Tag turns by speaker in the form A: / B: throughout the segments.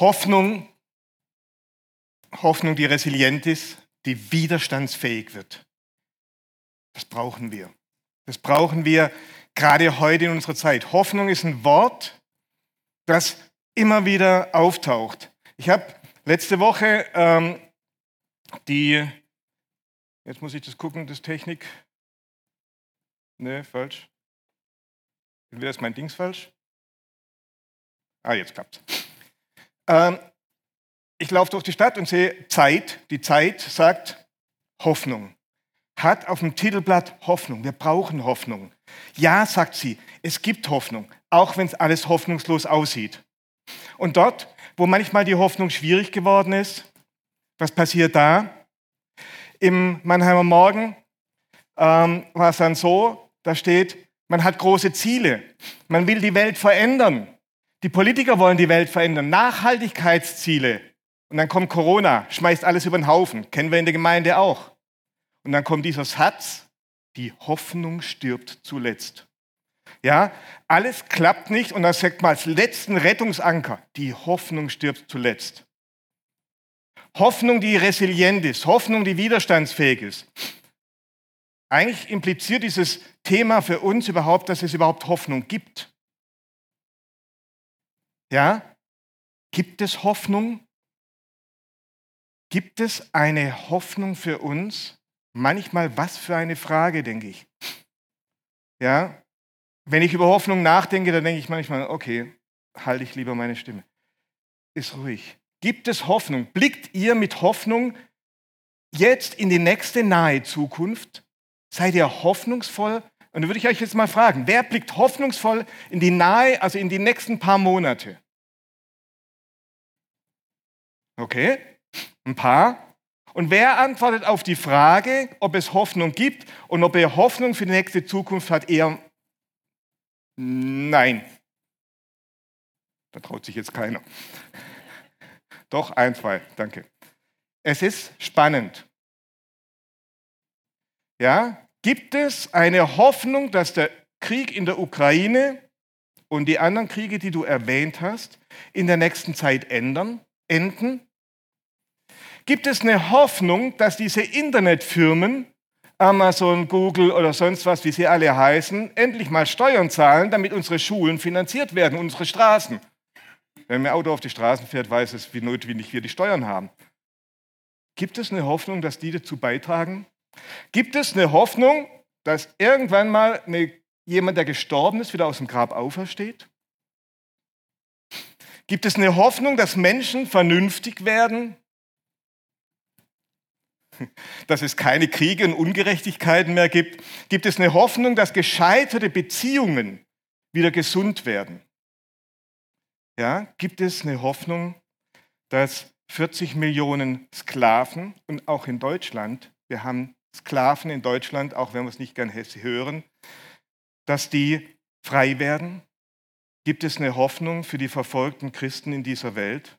A: Hoffnung, Hoffnung, die resilient ist, die widerstandsfähig wird. Das brauchen wir. Das brauchen wir gerade heute in unserer Zeit. Hoffnung ist ein Wort, das immer wieder auftaucht. Ich habe letzte Woche ähm, die, jetzt muss ich das gucken, das Technik. Ne, falsch. Entweder ist mein Dings falsch. Ah, jetzt klappt's. Ähm, ich laufe durch die Stadt und sehe Zeit. Die Zeit sagt Hoffnung. Hat auf dem Titelblatt Hoffnung. Wir brauchen Hoffnung. Ja, sagt sie, es gibt Hoffnung, auch wenn es alles hoffnungslos aussieht. Und dort, wo manchmal die Hoffnung schwierig geworden ist, was passiert da? Im Mannheimer Morgen ähm, war es dann so, da steht, man hat große Ziele, man will die Welt verändern. Die Politiker wollen die Welt verändern, Nachhaltigkeitsziele. Und dann kommt Corona, schmeißt alles über den Haufen, kennen wir in der Gemeinde auch. Und dann kommt dieser Satz, die Hoffnung stirbt zuletzt. Ja, alles klappt nicht und dann sagt man als letzten Rettungsanker, die Hoffnung stirbt zuletzt. Hoffnung, die resilient ist, Hoffnung, die widerstandsfähig ist. Eigentlich impliziert dieses Thema für uns überhaupt, dass es überhaupt Hoffnung gibt. Ja? Gibt es Hoffnung? Gibt es eine Hoffnung für uns? Manchmal, was für eine Frage, denke ich. Ja? Wenn ich über Hoffnung nachdenke, dann denke ich manchmal, okay, halte ich lieber meine Stimme. Ist ruhig. Gibt es Hoffnung? Blickt ihr mit Hoffnung jetzt in die nächste nahe Zukunft? Seid ihr hoffnungsvoll? Und da würde ich euch jetzt mal fragen, wer blickt hoffnungsvoll in die nahe, also in die nächsten paar Monate? Okay, ein paar. Und wer antwortet auf die Frage, ob es Hoffnung gibt und ob er Hoffnung für die nächste Zukunft hat, eher nein. Da traut sich jetzt keiner. Doch, ein, zwei, danke. Es ist spannend. Ja, gibt es eine Hoffnung, dass der Krieg in der Ukraine und die anderen Kriege, die du erwähnt hast, in der nächsten Zeit ändern, enden? Gibt es eine Hoffnung, dass diese Internetfirmen, Amazon, Google oder sonst was, wie sie alle heißen, endlich mal Steuern zahlen, damit unsere Schulen finanziert werden, unsere Straßen? Wenn ein Auto auf die Straßen fährt, weiß es, wie notwendig wir die Steuern haben. Gibt es eine Hoffnung, dass die dazu beitragen? Gibt es eine Hoffnung, dass irgendwann mal eine, jemand, der gestorben ist, wieder aus dem Grab aufersteht? Gibt es eine Hoffnung, dass Menschen vernünftig werden? Dass es keine Kriege und Ungerechtigkeiten mehr gibt? Gibt es eine Hoffnung, dass gescheiterte Beziehungen wieder gesund werden? ja, gibt es eine Hoffnung, dass 40 Millionen Sklaven und auch in Deutschland, wir haben Sklaven in Deutschland, auch wenn wir es nicht gern hören, dass die frei werden? Gibt es eine Hoffnung für die verfolgten Christen in dieser Welt?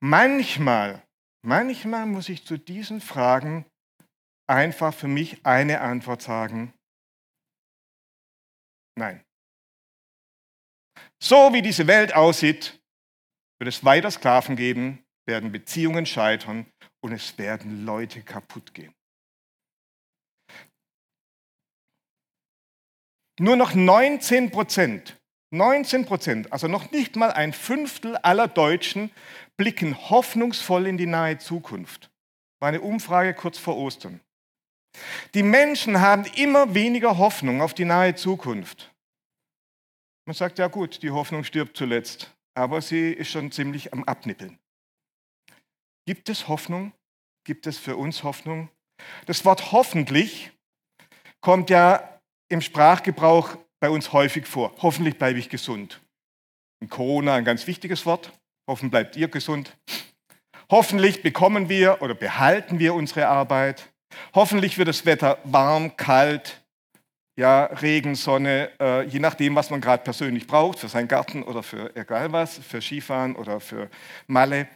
A: Manchmal, manchmal muss ich zu diesen Fragen einfach für mich eine Antwort sagen. Nein. So wie diese Welt aussieht, wird es weiter Sklaven geben, werden Beziehungen scheitern und es werden Leute kaputt gehen. Nur noch 19 Prozent, 19 Prozent, also noch nicht mal ein Fünftel aller Deutschen blicken hoffnungsvoll in die nahe Zukunft. War eine Umfrage kurz vor Ostern. Die Menschen haben immer weniger Hoffnung auf die nahe Zukunft. Man sagt, ja gut, die Hoffnung stirbt zuletzt, aber sie ist schon ziemlich am Abnippeln. Gibt es Hoffnung? Gibt es für uns Hoffnung? Das Wort hoffentlich kommt ja im Sprachgebrauch bei uns häufig vor. Hoffentlich bleibe ich gesund. In Corona ein ganz wichtiges Wort. Hoffen bleibt ihr gesund. Hoffentlich bekommen wir oder behalten wir unsere Arbeit. Hoffentlich wird das Wetter warm, kalt, ja, Regen, Sonne, äh, je nachdem, was man gerade persönlich braucht, für seinen Garten oder für egal was, für Skifahren oder für Malle.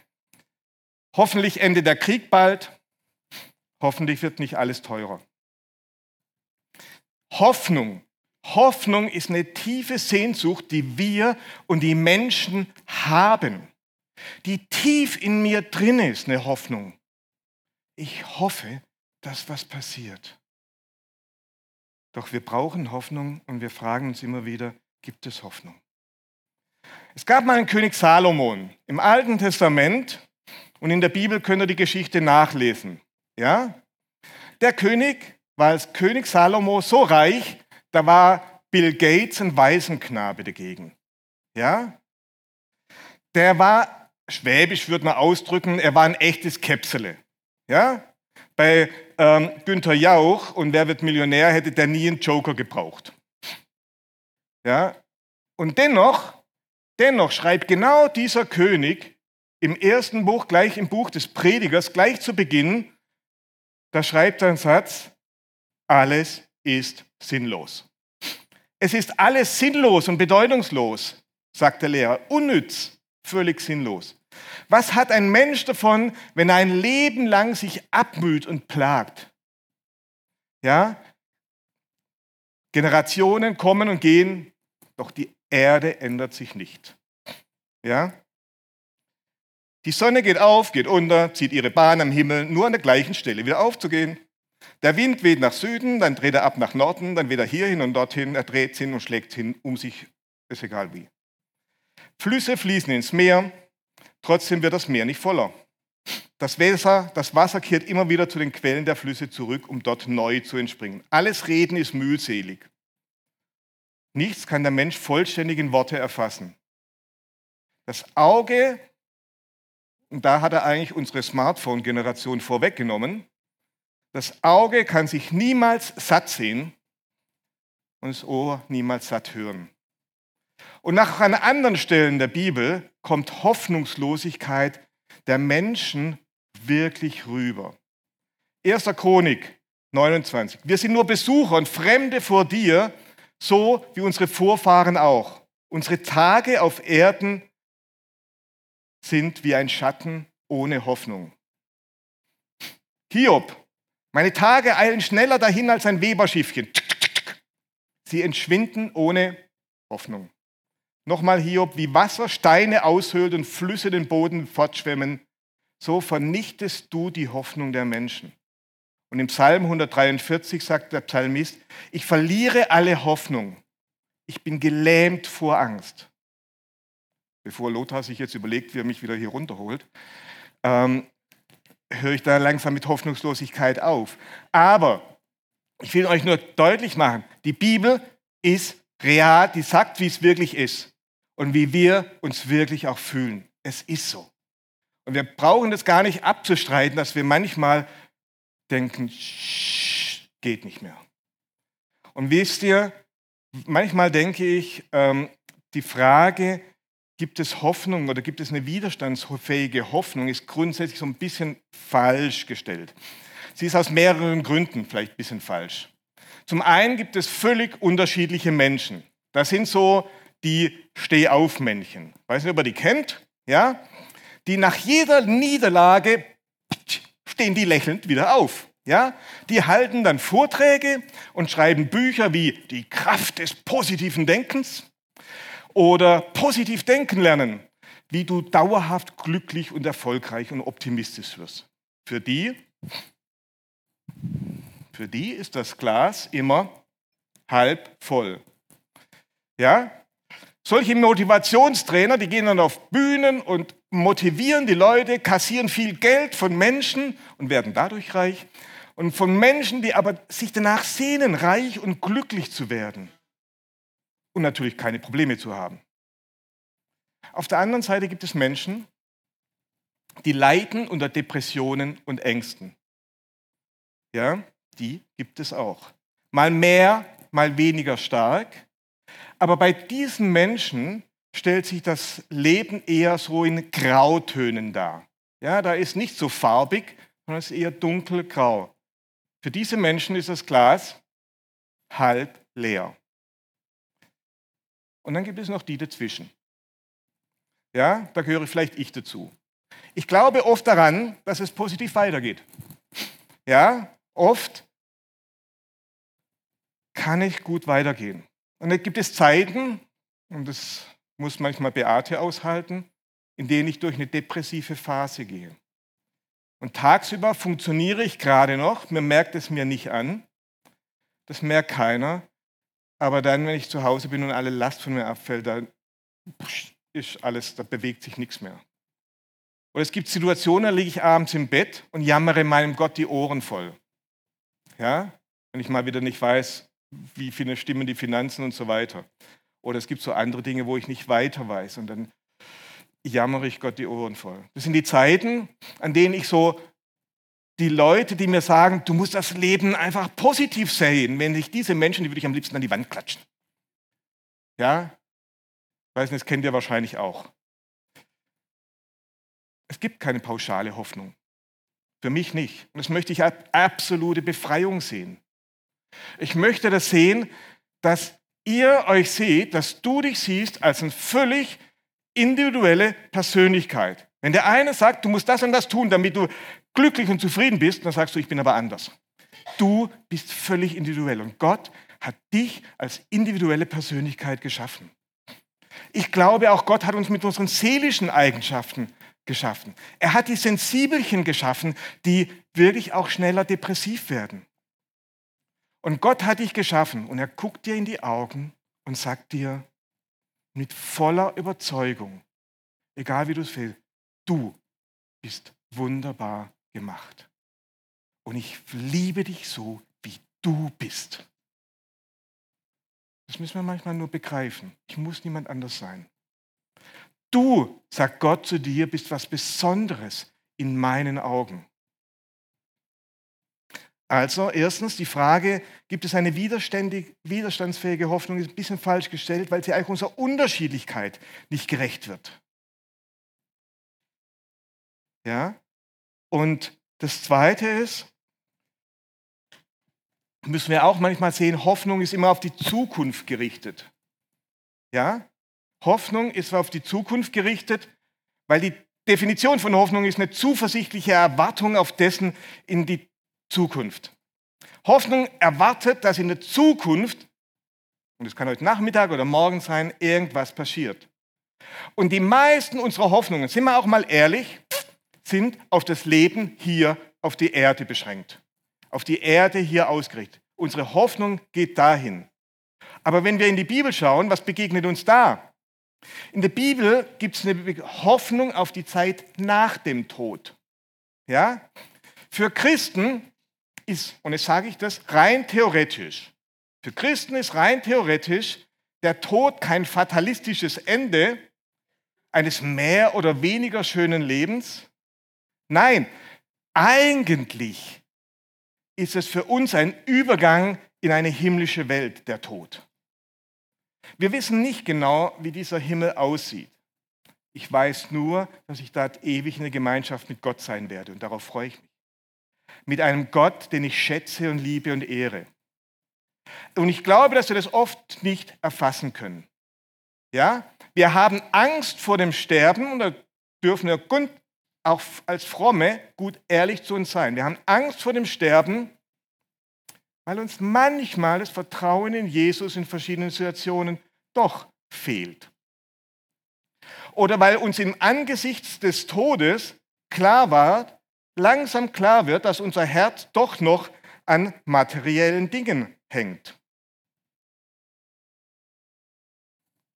A: Hoffentlich endet der Krieg bald. Hoffentlich wird nicht alles teurer. Hoffnung. Hoffnung ist eine tiefe Sehnsucht, die wir und die Menschen haben. die tief in mir drin ist, eine Hoffnung. Ich hoffe, dass was passiert. Doch wir brauchen Hoffnung und wir fragen uns immer wieder, gibt es Hoffnung? Es gab mal einen König Salomon im Alten Testament und in der Bibel könnt ihr die Geschichte nachlesen. Ja? Der König war als König Salomo so reich, da war Bill Gates ein Waisenknabe dagegen. Ja? Der war, schwäbisch würde man ausdrücken, er war ein echtes Käpsele. Ja? Bei ähm, Günther Jauch und Wer wird Millionär hätte der nie einen Joker gebraucht. Ja? Und dennoch, dennoch schreibt genau dieser König im ersten Buch, gleich im Buch des Predigers, gleich zu Beginn, da schreibt er einen Satz, alles ist sinnlos. Es ist alles sinnlos und bedeutungslos, sagt der Lehrer, unnütz, völlig sinnlos. Was hat ein Mensch davon, wenn er ein Leben lang sich abmüht und plagt? Ja? Generationen kommen und gehen, doch die Erde ändert sich nicht. Ja? Die Sonne geht auf, geht unter, zieht ihre Bahn am Himmel, nur an der gleichen Stelle wieder aufzugehen. Der Wind weht nach Süden, dann dreht er ab nach Norden, dann wieder hierhin und dorthin, er dreht hin und schlägt hin um sich, ist egal wie. Flüsse fließen ins Meer, trotzdem wird das Meer nicht voller. Das Wasser, das Wasser kehrt immer wieder zu den Quellen der Flüsse zurück, um dort neu zu entspringen. Alles Reden ist mühselig. Nichts kann der Mensch vollständig in Worte erfassen. Das Auge und da hat er eigentlich unsere Smartphone-Generation vorweggenommen. Das Auge kann sich niemals satt sehen und das Ohr niemals satt hören. Und nach an anderen Stellen der Bibel kommt Hoffnungslosigkeit der Menschen wirklich rüber. 1. Chronik 29. Wir sind nur Besucher und Fremde vor dir, so wie unsere Vorfahren auch. Unsere Tage auf Erden sind wie ein Schatten ohne Hoffnung. Hiob, meine Tage eilen schneller dahin als ein Weberschiffchen. Sie entschwinden ohne Hoffnung. Nochmal Hiob, wie Wasser Steine aushöhlt und Flüsse den Boden fortschwemmen, so vernichtest du die Hoffnung der Menschen. Und im Psalm 143 sagt der Psalmist, ich verliere alle Hoffnung. Ich bin gelähmt vor Angst bevor Lothar sich jetzt überlegt, wie er mich wieder hier runterholt, ähm, höre ich da langsam mit Hoffnungslosigkeit auf. Aber ich will euch nur deutlich machen, die Bibel ist real, die sagt, wie es wirklich ist und wie wir uns wirklich auch fühlen. Es ist so. Und wir brauchen das gar nicht abzustreiten, dass wir manchmal denken, geht nicht mehr. Und wisst ihr, manchmal denke ich, ähm, die Frage, gibt es Hoffnung oder gibt es eine widerstandsfähige Hoffnung, ist grundsätzlich so ein bisschen falsch gestellt. Sie ist aus mehreren Gründen vielleicht ein bisschen falsch. Zum einen gibt es völlig unterschiedliche Menschen. Das sind so die Stehaufmännchen. Weiß nicht, ob ihr die kennt? Ja? Die nach jeder Niederlage stehen die lächelnd wieder auf. Ja? Die halten dann Vorträge und schreiben Bücher wie Die Kraft des positiven Denkens oder positiv denken lernen, wie du dauerhaft glücklich und erfolgreich und optimistisch wirst. Für die, für die ist das Glas immer halb voll. Ja? Solche Motivationstrainer, die gehen dann auf Bühnen und motivieren die Leute, kassieren viel Geld von Menschen und werden dadurch reich. Und von Menschen, die aber sich danach sehnen, reich und glücklich zu werden und natürlich keine Probleme zu haben. Auf der anderen Seite gibt es Menschen, die leiden unter Depressionen und Ängsten. Ja, die gibt es auch. Mal mehr, mal weniger stark. Aber bei diesen Menschen stellt sich das Leben eher so in Grautönen dar. Ja, da ist nicht so farbig, sondern es ist eher dunkelgrau. Für diese Menschen ist das Glas halb leer. Und dann gibt es noch die dazwischen. Ja, da gehöre vielleicht ich dazu. Ich glaube oft daran, dass es positiv weitergeht. Ja, oft kann ich gut weitergehen. Und dann gibt es Zeiten, und das muss manchmal Beate aushalten, in denen ich durch eine depressive Phase gehe. Und tagsüber funktioniere ich gerade noch, man merkt es mir nicht an, das merkt keiner, aber dann, wenn ich zu Hause bin und alle Last von mir abfällt, dann ist alles, da bewegt sich nichts mehr. Oder es gibt Situationen, da liege ich abends im Bett und jammere meinem Gott die Ohren voll. Ja? Wenn ich mal wieder nicht weiß, wie viele stimmen die Finanzen und so weiter. Oder es gibt so andere Dinge, wo ich nicht weiter weiß und dann jammere ich Gott die Ohren voll. Das sind die Zeiten, an denen ich so die Leute, die mir sagen, du musst das Leben einfach positiv sehen, wenn sich diese Menschen, die würde ich am liebsten an die Wand klatschen. Ja? Ich weiß nicht, das kennt ihr wahrscheinlich auch. Es gibt keine pauschale Hoffnung. Für mich nicht. Und das möchte ich als absolute Befreiung sehen. Ich möchte das sehen, dass ihr euch seht, dass du dich siehst als eine völlig individuelle Persönlichkeit. Wenn der eine sagt, du musst das und das tun, damit du glücklich und zufrieden bist, dann sagst du, ich bin aber anders. Du bist völlig individuell und Gott hat dich als individuelle Persönlichkeit geschaffen. Ich glaube, auch Gott hat uns mit unseren seelischen Eigenschaften geschaffen. Er hat die Sensibelchen geschaffen, die wirklich auch schneller depressiv werden. Und Gott hat dich geschaffen und er guckt dir in die Augen und sagt dir mit voller Überzeugung, egal wie du es willst, du bist wunderbar gemacht. Und ich liebe dich so, wie du bist. Das müssen wir manchmal nur begreifen. Ich muss niemand anders sein. Du, sagt Gott zu dir, bist was Besonderes in meinen Augen. Also erstens die Frage, gibt es eine widerstandsfähige Hoffnung, ist ein bisschen falsch gestellt, weil sie eigentlich unserer Unterschiedlichkeit nicht gerecht wird. Ja? Und das Zweite ist, müssen wir auch manchmal sehen, Hoffnung ist immer auf die Zukunft gerichtet. Ja? Hoffnung ist auf die Zukunft gerichtet, weil die Definition von Hoffnung ist eine zuversichtliche Erwartung auf dessen in die Zukunft. Hoffnung erwartet, dass in der Zukunft, und es kann heute Nachmittag oder morgen sein, irgendwas passiert. Und die meisten unserer Hoffnungen, sind wir auch mal ehrlich, sind auf das Leben hier auf die Erde beschränkt. Auf die Erde hier ausgerichtet. Unsere Hoffnung geht dahin. Aber wenn wir in die Bibel schauen, was begegnet uns da? In der Bibel gibt es eine Hoffnung auf die Zeit nach dem Tod. Ja? Für Christen ist, und jetzt sage ich das, rein theoretisch. Für Christen ist rein theoretisch der Tod kein fatalistisches Ende eines mehr oder weniger schönen Lebens. Nein, eigentlich ist es für uns ein Übergang in eine himmlische Welt, der Tod. Wir wissen nicht genau, wie dieser Himmel aussieht. Ich weiß nur, dass ich dort ewig in der Gemeinschaft mit Gott sein werde und darauf freue ich mich mit einem Gott, den ich schätze und liebe und ehre. Und ich glaube, dass wir das oft nicht erfassen können. Ja? Wir haben Angst vor dem Sterben und da dürfen wir auch als Fromme gut ehrlich zu uns sein. Wir haben Angst vor dem Sterben, weil uns manchmal das Vertrauen in Jesus in verschiedenen Situationen doch fehlt. Oder weil uns im Angesicht des Todes klar war, langsam klar wird, dass unser Herz doch noch an materiellen Dingen hängt.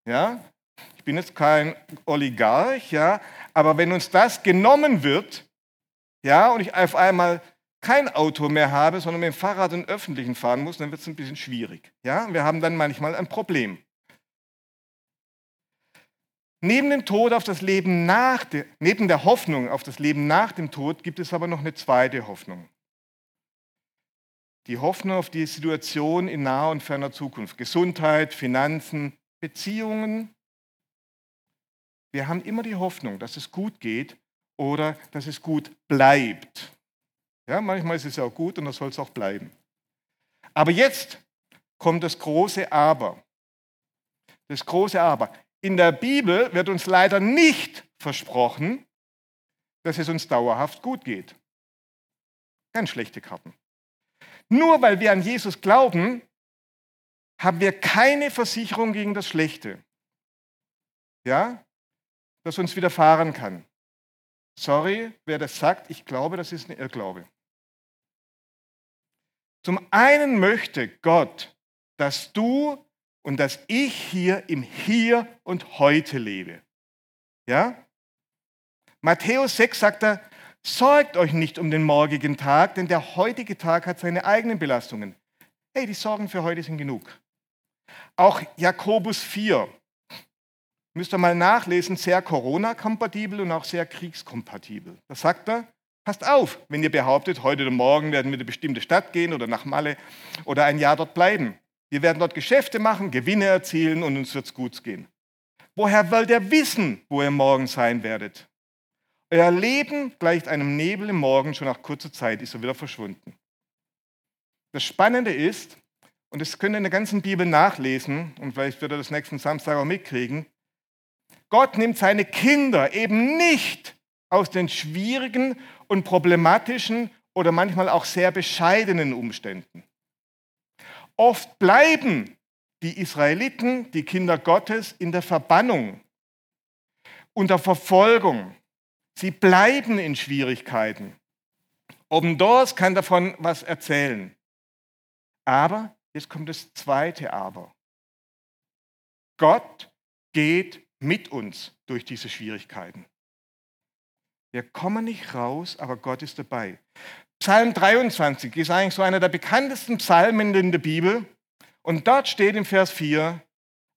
A: Ja, ich bin jetzt kein Oligarch, ja, aber wenn uns das genommen wird, ja, und ich auf einmal kein Auto mehr habe, sondern mit dem Fahrrad und Öffentlichen fahren muss, dann wird es ein bisschen schwierig. Ja, wir haben dann manchmal ein Problem. Neben dem Tod auf das Leben nach, de, neben der Hoffnung auf das Leben nach dem Tod gibt es aber noch eine zweite Hoffnung. Die Hoffnung auf die Situation in naher und ferner Zukunft. Gesundheit, Finanzen, Beziehungen. Wir haben immer die Hoffnung, dass es gut geht oder dass es gut bleibt. Ja, manchmal ist es auch gut und das soll es auch bleiben. Aber jetzt kommt das große Aber. Das große Aber. In der Bibel wird uns leider nicht versprochen, dass es uns dauerhaft gut geht. Ganz schlechte Karten. Nur weil wir an Jesus glauben, haben wir keine Versicherung gegen das Schlechte. Ja? Das uns widerfahren kann. Sorry, wer das sagt, ich glaube, das ist ein Irrglaube. Zum einen möchte Gott, dass du und dass ich hier im Hier und Heute lebe. Ja? Matthäus 6 sagt er, sorgt euch nicht um den morgigen Tag, denn der heutige Tag hat seine eigenen Belastungen. Hey, die Sorgen für heute sind genug. Auch Jakobus 4, müsst ihr mal nachlesen, sehr Corona-kompatibel und auch sehr kriegskompatibel. Da sagt er, passt auf, wenn ihr behauptet, heute oder morgen werden wir in eine bestimmte Stadt gehen oder nach Malle oder ein Jahr dort bleiben. Wir werden dort Geschäfte machen, Gewinne erzielen und uns wird es gut gehen. Woher wollt ihr wissen, wo ihr morgen sein werdet? Euer Leben gleicht einem Nebel im Morgen, schon nach kurzer Zeit ist er wieder verschwunden. Das Spannende ist, und das könnt ihr in der ganzen Bibel nachlesen, und vielleicht wird ihr das nächsten Samstag auch mitkriegen, Gott nimmt seine Kinder eben nicht aus den schwierigen und problematischen oder manchmal auch sehr bescheidenen Umständen. Oft bleiben die Israeliten, die Kinder Gottes, in der Verbannung, unter Verfolgung. Sie bleiben in Schwierigkeiten. Obendors kann davon was erzählen. Aber, jetzt kommt das zweite Aber. Gott geht mit uns durch diese Schwierigkeiten. Wir kommen nicht raus, aber Gott ist dabei. Psalm 23 ist eigentlich so einer der bekanntesten Psalmen in der Bibel. Und dort steht im Vers 4,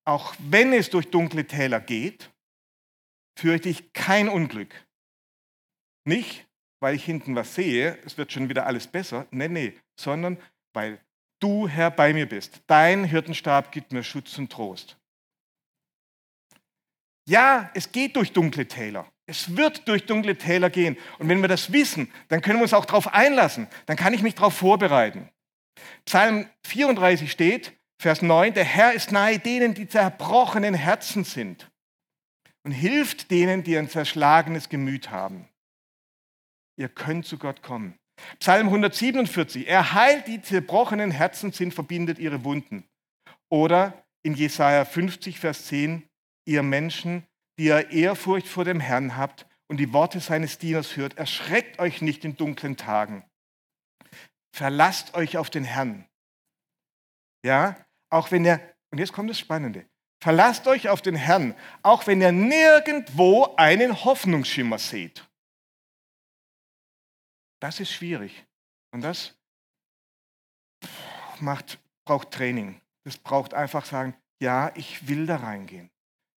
A: auch wenn es durch dunkle Täler geht, fürchte ich kein Unglück. Nicht, weil ich hinten was sehe, es wird schon wieder alles besser. Nee, nee, sondern weil du, Herr, bei mir bist. Dein Hirtenstab gibt mir Schutz und Trost. Ja, es geht durch dunkle Täler. Es wird durch dunkle Täler gehen. Und wenn wir das wissen, dann können wir uns auch darauf einlassen. Dann kann ich mich darauf vorbereiten. Psalm 34 steht, Vers 9, der Herr ist nahe denen, die zerbrochenen Herzen sind und hilft denen, die ein zerschlagenes Gemüt haben. Ihr könnt zu Gott kommen. Psalm 147, er heilt die zerbrochenen Herzen sind, verbindet ihre Wunden. Oder in Jesaja 50, Vers 10, ihr Menschen, die ihr Ehrfurcht vor dem Herrn habt und die Worte seines Dieners hört, erschreckt euch nicht in dunklen Tagen. Verlasst euch auf den Herrn. Ja, auch wenn er, und jetzt kommt das Spannende, verlasst euch auf den Herrn, auch wenn ihr nirgendwo einen Hoffnungsschimmer seht. Das ist schwierig. Und das macht, braucht Training. Das braucht einfach sagen, ja, ich will da reingehen.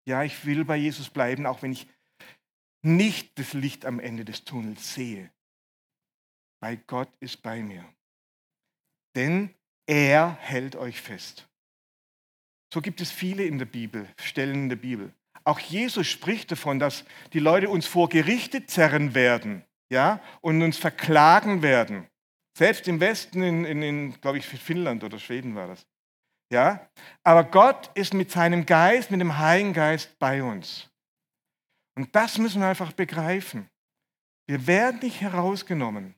A: Ja, ich will bei Jesus bleiben, auch wenn ich nicht das Licht am Ende des Tunnels sehe. Weil Gott ist bei mir. Denn er hält euch fest. So gibt es viele in der Bibel, Stellen in der Bibel. Auch Jesus spricht davon, dass die Leute uns vor Gerichte zerren werden ja, und uns verklagen werden. Selbst im Westen, in, in, in glaube ich, Finnland oder Schweden war das. Ja? Aber Gott ist mit seinem Geist, mit dem Heiligen Geist bei uns. Und das müssen wir einfach begreifen. Wir werden nicht herausgenommen,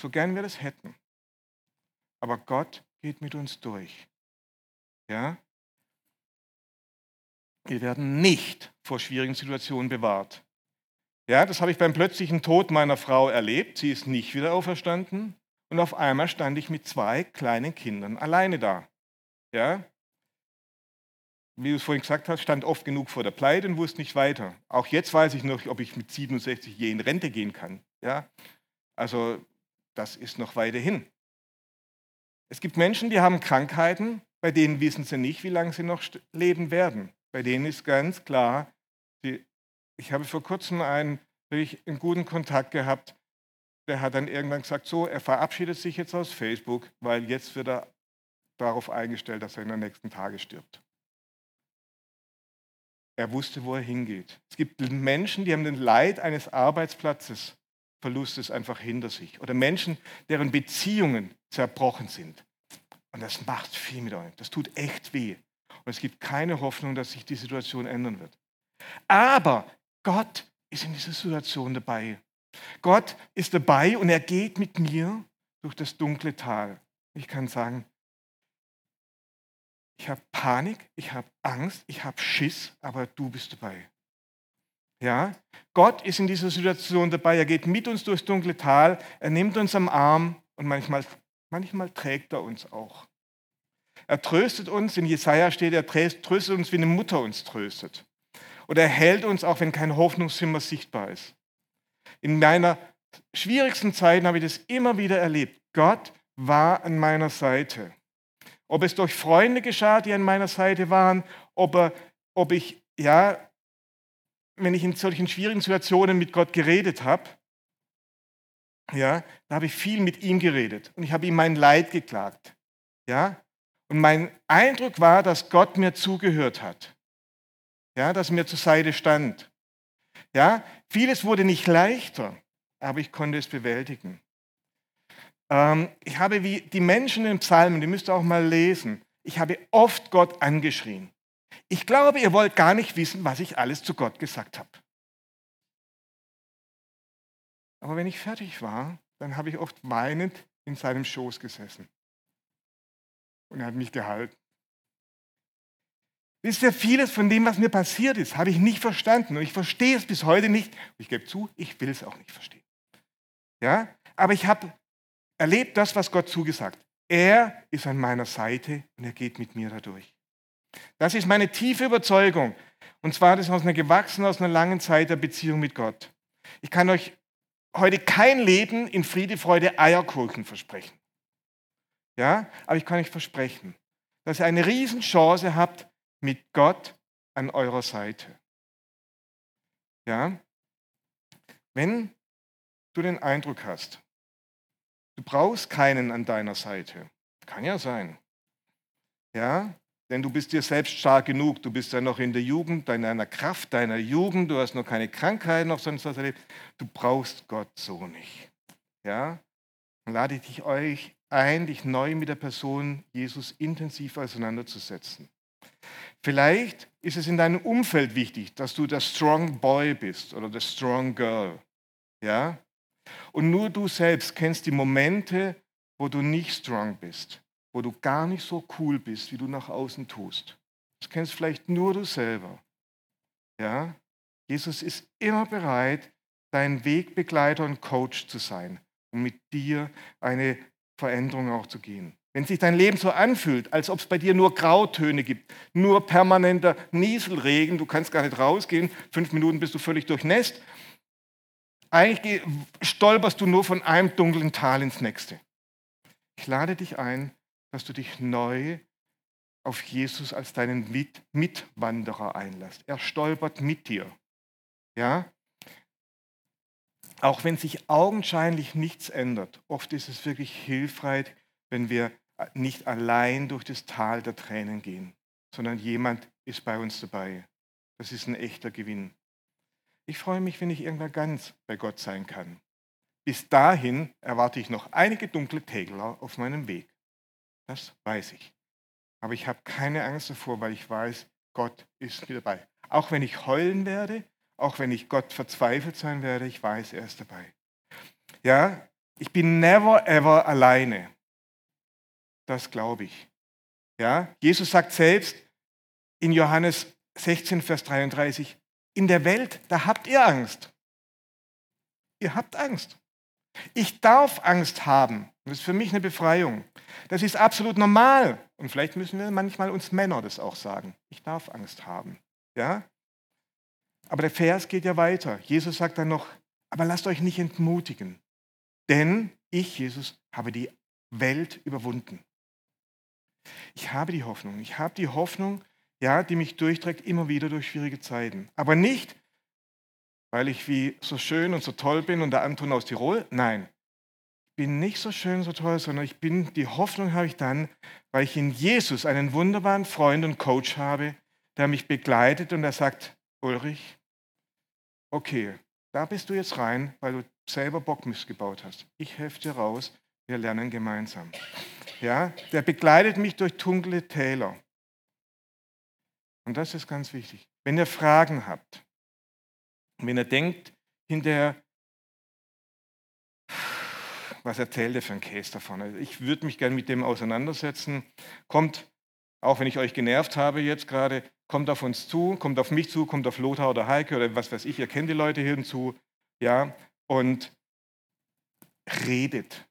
A: so gern wir das hätten. Aber Gott geht mit uns durch. Ja? Wir werden nicht vor schwierigen Situationen bewahrt. Ja, das habe ich beim plötzlichen Tod meiner Frau erlebt. Sie ist nicht wieder auferstanden. Und auf einmal stand ich mit zwei kleinen Kindern alleine da. Ja? Wie du es vorhin gesagt hast, stand oft genug vor der Pleite und wusste nicht weiter. Auch jetzt weiß ich noch, ob ich mit 67 je in Rente gehen kann. Ja? Also das ist noch weiter hin. Es gibt Menschen, die haben Krankheiten, bei denen wissen sie nicht, wie lange sie noch leben werden. Bei denen ist ganz klar, die, ich habe vor kurzem einen, wirklich einen guten Kontakt gehabt, der hat dann irgendwann gesagt, so, er verabschiedet sich jetzt aus Facebook, weil jetzt wird er darauf eingestellt, dass er in den nächsten Tagen stirbt. Er wusste, wo er hingeht. Es gibt Menschen, die haben den Leid eines Arbeitsplatzes, Verlustes einfach hinter sich. Oder Menschen, deren Beziehungen zerbrochen sind. Und das macht viel mit euch. Das tut echt weh. Und es gibt keine Hoffnung, dass sich die Situation ändern wird. Aber Gott ist in dieser Situation dabei. Gott ist dabei und er geht mit mir durch das dunkle Tal. Ich kann sagen, ich habe Panik, ich habe Angst, ich habe Schiss, aber du bist dabei. Ja? Gott ist in dieser Situation dabei. Er geht mit uns durchs dunkle Tal. Er nimmt uns am Arm und manchmal, manchmal trägt er uns auch. Er tröstet uns, in Jesaja steht, er tröstet uns, wie eine Mutter uns tröstet. Oder er hält uns, auch wenn kein Hoffnungsschimmer sichtbar ist. In meiner schwierigsten Zeiten habe ich das immer wieder erlebt. Gott war an meiner Seite. Ob es durch Freunde geschah, die an meiner Seite waren, ob, ob ich, ja, wenn ich in solchen schwierigen Situationen mit Gott geredet habe, ja, da habe ich viel mit ihm geredet und ich habe ihm mein Leid geklagt. Ja, und mein Eindruck war, dass Gott mir zugehört hat. Ja, dass er mir zur Seite stand. Ja, vieles wurde nicht leichter, aber ich konnte es bewältigen. Ähm, ich habe wie die Menschen in Psalmen, die müsst ihr auch mal lesen, ich habe oft Gott angeschrien. Ich glaube, ihr wollt gar nicht wissen, was ich alles zu Gott gesagt habe. Aber wenn ich fertig war, dann habe ich oft weinend in seinem Schoß gesessen. Und er hat mich gehalten. Wisst ihr, vieles von dem, was mir passiert ist, habe ich nicht verstanden. Und ich verstehe es bis heute nicht. Ich gebe zu, ich will es auch nicht verstehen. Ja? Aber ich habe erlebt das, was Gott zugesagt. Er ist an meiner Seite und er geht mit mir dadurch. Das ist meine tiefe Überzeugung. Und zwar das aus einer gewachsenen, aus einer langen Zeit der Beziehung mit Gott. Ich kann euch heute kein Leben in Friede, Freude, Eierkuchen versprechen. Ja, aber ich kann euch versprechen, dass ihr eine Riesenchance habt mit Gott an eurer Seite. Ja, wenn du den Eindruck hast, du brauchst keinen an deiner Seite, kann ja sein. Ja, denn du bist dir selbst stark genug. Du bist ja noch in der Jugend, in einer Kraft deiner Jugend. Du hast noch keine Krankheiten, noch sonst was erlebt. Du brauchst Gott so nicht. Ja? Dann lade ich dich euch ein, dich neu mit der Person Jesus intensiv auseinanderzusetzen. Vielleicht ist es in deinem Umfeld wichtig, dass du der Strong Boy bist oder der Strong Girl. Ja? Und nur du selbst kennst die Momente, wo du nicht strong bist, wo du gar nicht so cool bist, wie du nach außen tust. Das kennst vielleicht nur du selber. Ja? Jesus ist immer bereit, dein Wegbegleiter und Coach zu sein, um mit dir eine Veränderung auch zu gehen. Wenn sich dein Leben so anfühlt, als ob es bei dir nur Grautöne gibt, nur permanenter Nieselregen, du kannst gar nicht rausgehen, fünf Minuten bist du völlig durchnässt, eigentlich stolperst du nur von einem dunklen Tal ins nächste. Ich lade dich ein, dass du dich neu auf Jesus als deinen Mitwanderer einlässt. Er stolpert mit dir. Ja? Auch wenn sich augenscheinlich nichts ändert, oft ist es wirklich hilfreich, wenn wir nicht allein durch das Tal der Tränen gehen, sondern jemand ist bei uns dabei. Das ist ein echter Gewinn. Ich freue mich, wenn ich irgendwann ganz bei Gott sein kann. Bis dahin erwarte ich noch einige dunkle Tägler auf meinem Weg. Das weiß ich. Aber ich habe keine Angst davor, weil ich weiß, Gott ist mir dabei. Auch wenn ich heulen werde, auch wenn ich Gott verzweifelt sein werde, ich weiß, er ist dabei. Ja, ich bin never ever alleine. Das glaube ich. Ja, Jesus sagt selbst in Johannes 16, Vers 33, in der Welt, da habt ihr Angst. Ihr habt Angst. Ich darf Angst haben. Das ist für mich eine Befreiung. Das ist absolut normal. Und vielleicht müssen wir manchmal uns Männer das auch sagen. Ich darf Angst haben. Ja? Aber der Vers geht ja weiter. Jesus sagt dann noch, aber lasst euch nicht entmutigen, denn ich, Jesus, habe die Welt überwunden. Ich habe die Hoffnung. Ich habe die Hoffnung, ja, die mich durchträgt immer wieder durch schwierige Zeiten. Aber nicht, weil ich wie so schön und so toll bin und der Anton aus Tirol. Nein, ich bin nicht so schön, so toll, sondern ich bin, die Hoffnung habe ich dann, weil ich in Jesus einen wunderbaren Freund und Coach habe, der mich begleitet und der sagt, Ulrich, okay, da bist du jetzt rein, weil du selber Bockmist gebaut hast. Ich helfe dir raus, wir lernen gemeinsam. Ja, der begleitet mich durch dunkle Täler. Und das ist ganz wichtig. Wenn ihr Fragen habt, wenn ihr denkt, hinterher, was erzählt er für ein Käse davon? Also ich würde mich gerne mit dem auseinandersetzen. Kommt auch wenn ich euch genervt habe jetzt gerade, kommt auf uns zu, kommt auf mich zu, kommt auf Lothar oder Heike oder was weiß ich, ihr kennt die Leute hier hinzu, ja, und redet.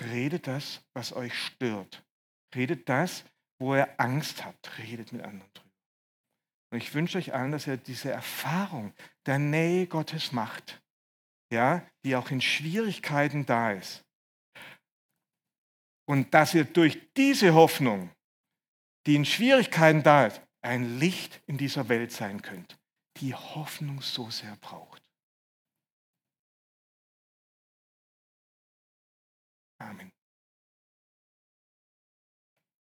A: Redet das, was euch stört. Redet das, wo ihr Angst habt. Redet mit anderen drüber. Und ich wünsche euch allen, dass ihr diese Erfahrung der Nähe Gottes macht, ja, die auch in Schwierigkeiten da ist. Und dass ihr durch diese Hoffnung, die in Schwierigkeiten da ist, ein Licht in dieser Welt sein könnt, die Hoffnung so sehr braucht. Amen.